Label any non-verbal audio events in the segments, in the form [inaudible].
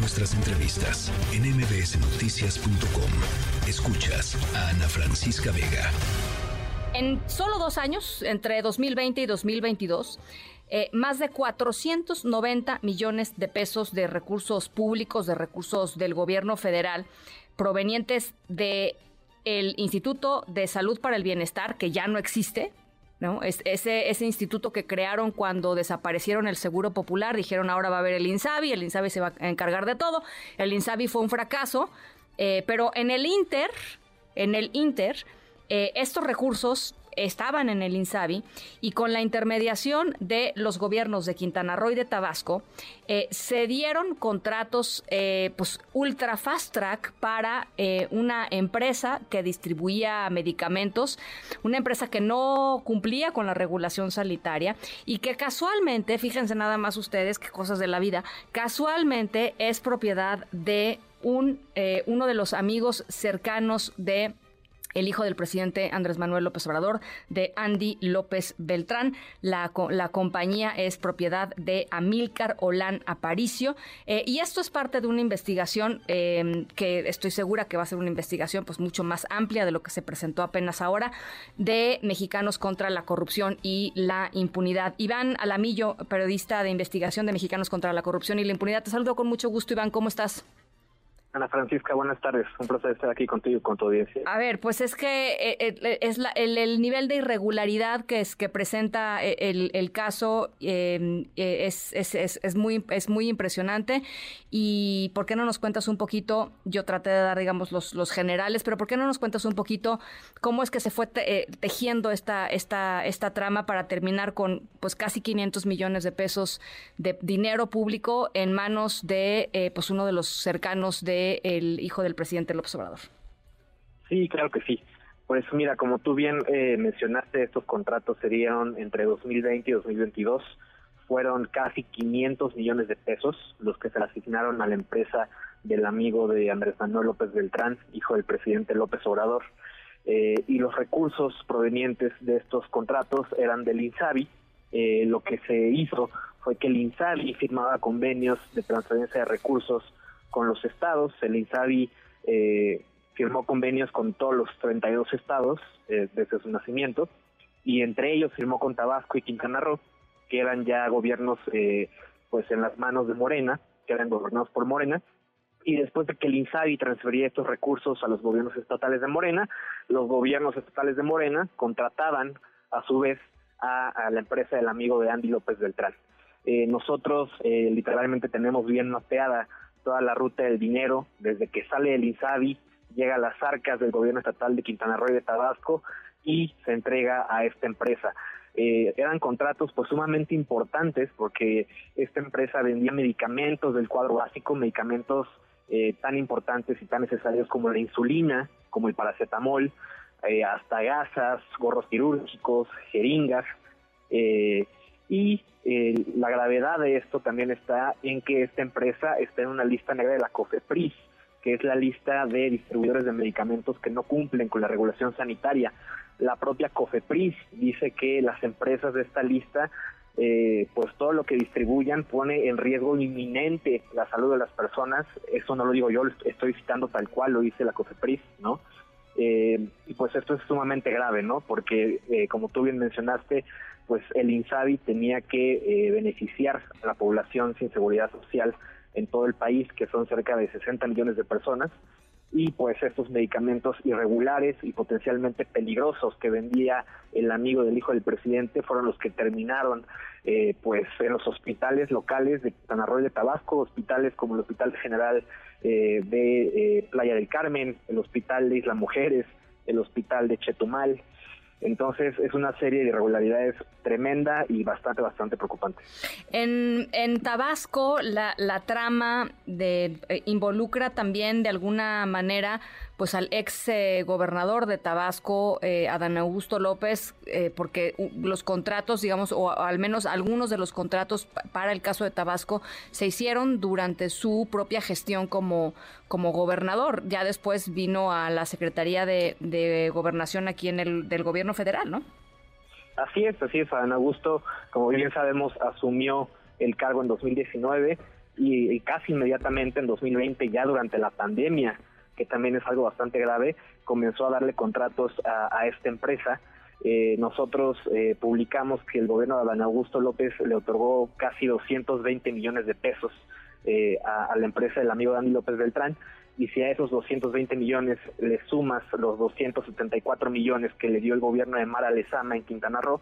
nuestras entrevistas en mbsnoticias.com. Escuchas a Ana Francisca Vega. En solo dos años, entre 2020 y 2022, eh, más de 490 millones de pesos de recursos públicos, de recursos del gobierno federal, provenientes de el Instituto de Salud para el Bienestar, que ya no existe, ¿no? ese, ese instituto que crearon cuando desaparecieron el Seguro Popular, dijeron ahora va a haber el INSABI, el INSABI se va a encargar de todo. El INSABI fue un fracaso, eh, pero en el Inter, en el Inter, eh, estos recursos estaban en el INSABI y con la intermediación de los gobiernos de Quintana Roo y de Tabasco, eh, se dieron contratos eh, pues, ultra fast track para eh, una empresa que distribuía medicamentos, una empresa que no cumplía con la regulación sanitaria y que casualmente, fíjense nada más ustedes qué cosas de la vida, casualmente es propiedad de un, uno de los amigos cercanos de el hijo del presidente Andrés Manuel López Obrador, de Andy López Beltrán. La, la compañía es propiedad de Amílcar Olán Aparicio. Eh, y esto es parte de una investigación em, que estoy segura que va a ser una investigación pues mucho más amplia de lo que se presentó apenas ahora de Mexicanos contra la corrupción y la impunidad. Iván Alamillo, periodista de investigación de Mexicanos contra la corrupción y la impunidad. Te saludo con mucho gusto, Iván. ¿Cómo estás? Ana Francisca, buenas tardes. Un placer estar aquí contigo y con tu audiencia. A ver, pues es que eh, eh, es el, nivel de irregularidad que es que presenta eh, el, caso em, es, es, muy es muy impresionante. Y por qué no nos cuentas un poquito? Yo traté de dar, digamos, los, los generales, pero por qué no nos cuentas un poquito cómo es que se fue tejiendo esta esta esta trama para terminar con pues casi 500 millones de pesos de dinero público en manos de pues uno de los cercanos de el hijo del presidente López Obrador. Sí, claro que sí. Pues mira, como tú bien eh, mencionaste, estos contratos serían entre 2020 y 2022. Fueron casi 500 millones de pesos los que se asignaron a la empresa del amigo de Andrés Manuel López Beltrán, hijo del presidente López Obrador. Eh, y los recursos provenientes de estos contratos eran del INSABI. Eh, lo que se hizo fue que el INSABI firmaba convenios de transferencia de recursos con los estados. El INSABI eh, firmó convenios con todos los 32 estados eh, desde su nacimiento y entre ellos firmó con Tabasco y Quintana Roo, que eran ya gobiernos eh, pues en las manos de Morena, que eran gobernados por Morena. Y después de que el INSABI transfería estos recursos a los gobiernos estatales de Morena, los gobiernos estatales de Morena contrataban a su vez a, la empresa del amigo de Andy López Beltrán. nosotros literalmente tenemos bien mapeada toda la ruta del dinero, desde que sale el INSABI, llega a las arcas del gobierno estatal de Quintana Roo y de Tabasco y se entrega a esta empresa. Eh, eran contratos pues sumamente importantes porque esta empresa vendía medicamentos del cuadro básico, medicamentos eh, tan importantes y tan necesarios como la insulina, como el paracetamol, eh, hasta gasas, gorros quirúrgicos, jeringas, y eh, la gravedad de esto también está en que esta empresa está en una lista negra de la COFEPRIS, que es la lista de distribuidores de medicamentos que no cumplen con la regulación sanitaria. La propia COFEPRIS dice que las empresas de esta lista, eh, pues todo lo que distribuyan pone en riesgo inminente la salud de las personas. Eso no lo digo yo, lo estoy citando tal cual lo dice la COFEPRIS, ¿no? Eh, y pues esto es sumamente grave, ¿no? Porque, como tú bien mencionaste, pues el INSABI tenía que eh, beneficiar a la población sin seguridad social en todo el país, que son cerca de 60 millones de personas, y pues estos medicamentos irregulares y potencialmente peligrosos que vendía el amigo del hijo del presidente fueron los que terminaron eh, pues en los hospitales locales de Tanarroy de Tabasco, hospitales como el Hospital General eh, de Playa del Carmen, el Hospital de Isla Mujeres, el Hospital de Chetumal, entonces es una serie de irregularidades tremenda y bastante, bastante preocupante. En, en Tabasco la, la trama de, eh, involucra también de alguna manera pues al ex eh, gobernador de Tabasco, eh, Adán Augusto López, porque los contratos, digamos, o al menos algunos de los contratos para el caso de Tabasco se hicieron durante su propia gestión como, como gobernador. Ya después vino a la Secretaría de, de Gobernación aquí en el del gobierno federal, ¿no? Así es, así es. Adán Augusto, como bien sabemos, asumió el cargo en 2019. y, casi inmediatamente en 2020, ya durante la pandemia, que también es algo bastante grave, comenzó a darle contratos a, esta empresa. Eh, nosotros eh, publicamos que el gobierno de Adán Augusto López le otorgó casi 220 millones de pesos eh, a, la empresa del amigo Dani López Beltrán y si a esos 220 millones le sumas los 274 millones que le dio el gobierno de Mara Lezama en Quintana Roo,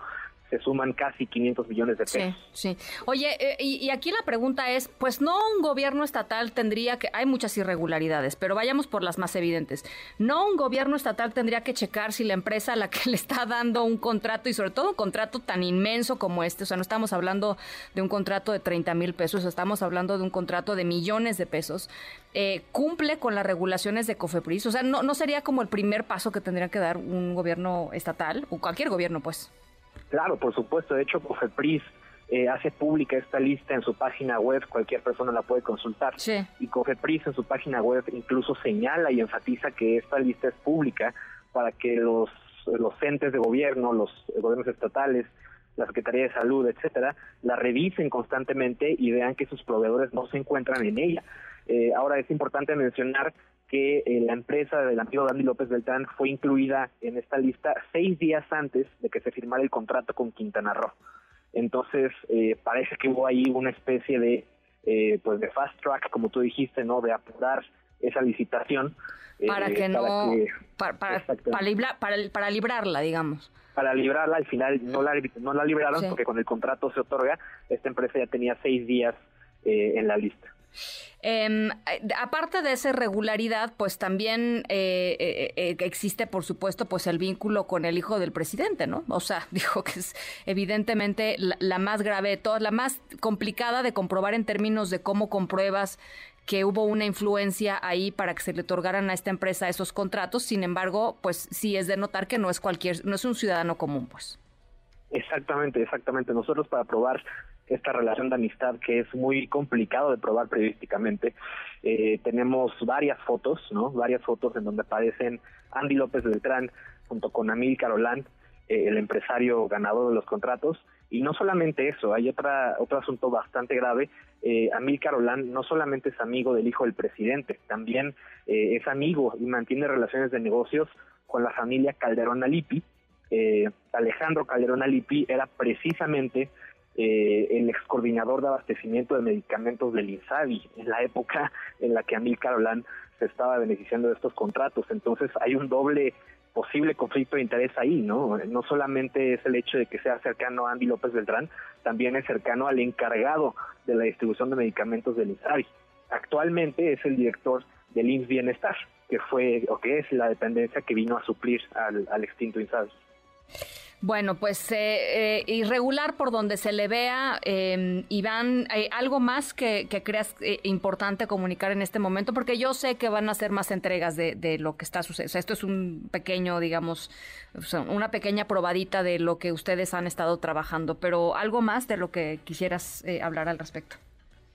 se suman casi 500 millones de pesos. Sí, sí. Oye, eh, y, aquí la pregunta es, pues no un gobierno estatal tendría que, hay muchas irregularidades, pero vayamos por las más evidentes. No un gobierno estatal tendría que checar si la empresa a la que [laughs] le está dando un contrato y sobre todo un contrato tan inmenso como este, o sea, no estamos hablando de un contrato de 30 mil pesos, estamos hablando de un contrato de millones de pesos, eh, cumple con las regulaciones de COFEPRIS, o sea, no, no sería como el primer paso que tendría que dar un gobierno estatal o cualquier gobierno, pues. Claro, por supuesto. De hecho, COFEPRIS eh, hace pública esta lista en su página web, cualquier persona la puede consultar. Y COFEPRIS en su página web incluso señala y enfatiza que esta lista es pública para que los, los entes de gobierno, los gobiernos estatales, la Secretaría de Salud, etcétera, la revisen constantemente y vean que sus proveedores no se encuentran en ella. Eh, ahora es importante mencionar que eh, la empresa del amigo Dani López Beltrán fue incluida en esta lista seis días antes de que se firmara el contrato con Quintana Roo. Entonces, eh, parece que hubo ahí una especie de, eh, pues de fast track, como tú dijiste, ¿no? De apurar esa licitación. Para que no, para, para, para, librarla, digamos. Para librarla, al final no la, no la libraron porque con el contrato se otorga, esta empresa ya tenía seis días en la lista. Eh, aparte de esa irregularidad, pues también eh, eh, existe, por supuesto, pues el vínculo con el hijo del presidente, ¿no? O sea, [laughs] dijo que es evidentemente la, más grave de todas, la más complicada de comprobar en términos de cómo compruebas que hubo una influencia ahí para que se le otorgaran a esta empresa esos contratos. Sin embargo, pues sí es de notar que no es cualquier, no es un ciudadano común, pues. Exactamente, exactamente. Nosotros para probar esta relación de amistad que es muy complicado de probar periodísticamente. Eh, tenemos varias fotos, ¿no? Varias fotos en donde aparecen Andy López Beltrán junto con Amil Carolán, eh, el empresario ganador de los contratos. Y no solamente eso, hay otra, otro asunto bastante grave. Eh, Amil Carolán no solamente es amigo del hijo del presidente, también eh, es amigo y mantiene relaciones de negocios con la familia Calderón Alipi. Alejandro Calderón Alipi era precisamente eh, el ex coordinador de abastecimiento de medicamentos del INSABI, en la época en la que Amil Carolán se estaba beneficiando de estos contratos. Entonces hay un doble posible conflicto de interés ahí, ¿no? No solamente es el hecho de que sea cercano a Andy López Beltrán, también es cercano al encargado de la distribución de medicamentos del INSABI. Actualmente es el director del INS Bienestar, que fue o que es la dependencia que vino a suplir al, al extinto INSABI. Bueno, pues eh, eh, irregular por donde se le vea. Eh, Iván, ¿algo más que, creas eh, importante comunicar en este momento? Porque yo sé que van a ser más entregas de, lo que está sucediendo. O sea, esto es un pequeño, digamos, una pequeña probadita de lo que ustedes han estado trabajando, pero algo más de lo que quisieras hablar al respecto.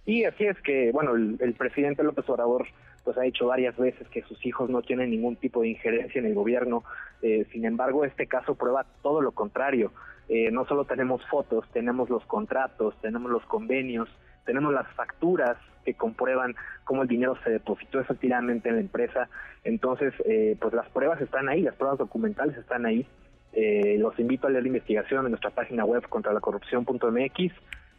Y así es que, bueno, el presidente López Obrador pues ha dicho varias veces que sus hijos no tienen ningún tipo de injerencia en el gobierno. Eh, sin embargo, este caso prueba todo lo contrario. Eh, no solo tenemos fotos, tenemos los contratos, tenemos los convenios, tenemos las facturas que comprueban cómo el dinero se depositó efectivamente en la empresa. Entonces, eh, pues las pruebas están ahí, las pruebas documentales están ahí. los invito a leer la investigación en nuestra página web contra la corrupción.mx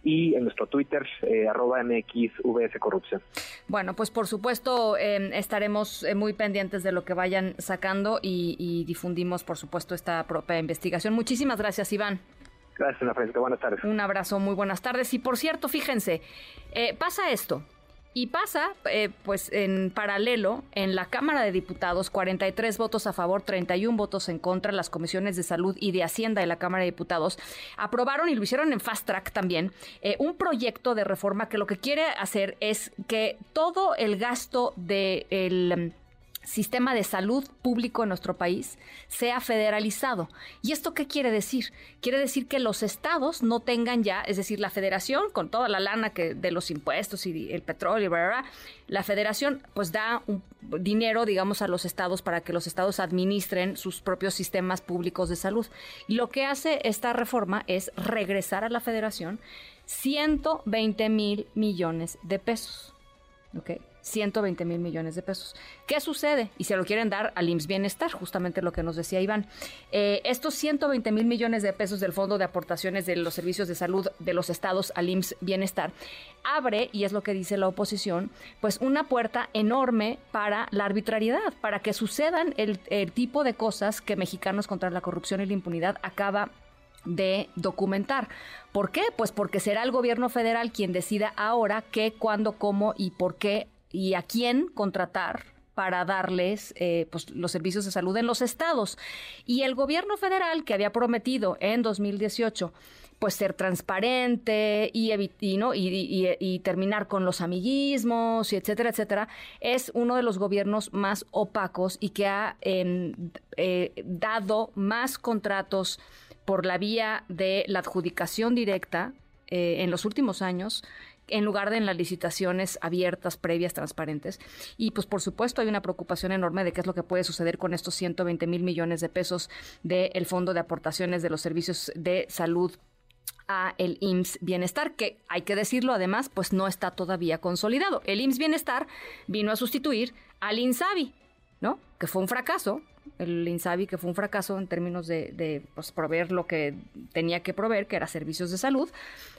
y en nuestro Twitter, eh, arroba MXVS Corrupción. Bueno, pues por supuesto em, estaremos eh, muy pendientes de lo que vayan sacando y, difundimos, por supuesto, esta propia investigación. Muchísimas gracias, Iván. Gracias, Ana Francisca. Buenas tardes. Un abrazo, muy buenas tardes. Y por cierto, fíjense, eh, pasa esto. Y pasa, eh, pues en paralelo, en la Cámara de Diputados, 43 votos a favor, 31 votos en contra, las comisiones de salud y de Hacienda de la Cámara de Diputados aprobaron y lo hicieron en fast track también, eh, un proyecto de reforma que lo que quiere hacer es que todo el gasto del... De sistema de salud público en nuestro país sea federalizado. ¿Y esto qué quiere decir? Quiere decir que los estados no tengan ya, es decir, la federación con toda la lana que de los impuestos y el petróleo, bla, la federación pues da un dinero, digamos, a los estados para que los estados administren sus propios sistemas públicos de salud. Y lo que hace esta reforma es regresar a la federación 120 mil millones de pesos. ¿Ok? 120 mil millones de pesos. ¿Qué sucede? Y se lo quieren dar al IMSS Bienestar, justamente lo que nos decía Iván. Eh, estos 120 mil millones de pesos del Fondo de Aportaciones de los Servicios de Salud de los Estados al IMSS Bienestar abre, y es lo que dice la oposición, pues una puerta enorme para la arbitrariedad, para que sucedan el, el tipo de cosas que Mexicanos contra la Corrupción y la Impunidad acaba de documentar. ¿Por qué? Pues porque será el gobierno federal quien decida ahora qué, cuándo, cómo y por qué y a quién contratar para darles eh, pues, los servicios de salud en los estados. Y el gobierno federal, que había prometido en 2018 pues ser transparente y, y, ¿no? y, terminar con los amiguismos, y etcétera, etcétera, es uno de los gobiernos más opacos y que ha eh, dado más contratos por la vía de la adjudicación directa eh, en los últimos años en lugar de en las licitaciones abiertas, previas, transparentes. Y pues por supuesto hay una preocupación enorme de qué es lo que puede suceder con estos 120 mil millones de pesos del Fondo de Aportaciones de los Servicios de Salud a el IMSS Bienestar, que hay que decirlo además, pues no está todavía consolidado. El IMSS Bienestar vino a sustituir al INSABI, ¿no? Que fue un fracaso, el INSABI, que fue un fracaso en términos de, pues, proveer lo que tenía que proveer, que era servicios de salud.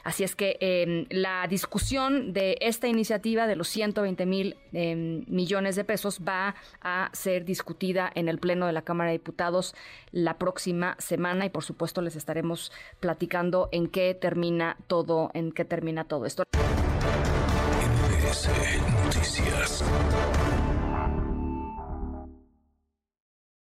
Así es que em, la discusión de esta iniciativa de los 120 mil em, millones de pesos va a ser discutida en el Pleno de la Cámara de Diputados la próxima semana y por supuesto les estaremos platicando en qué termina todo, en qué termina todo esto.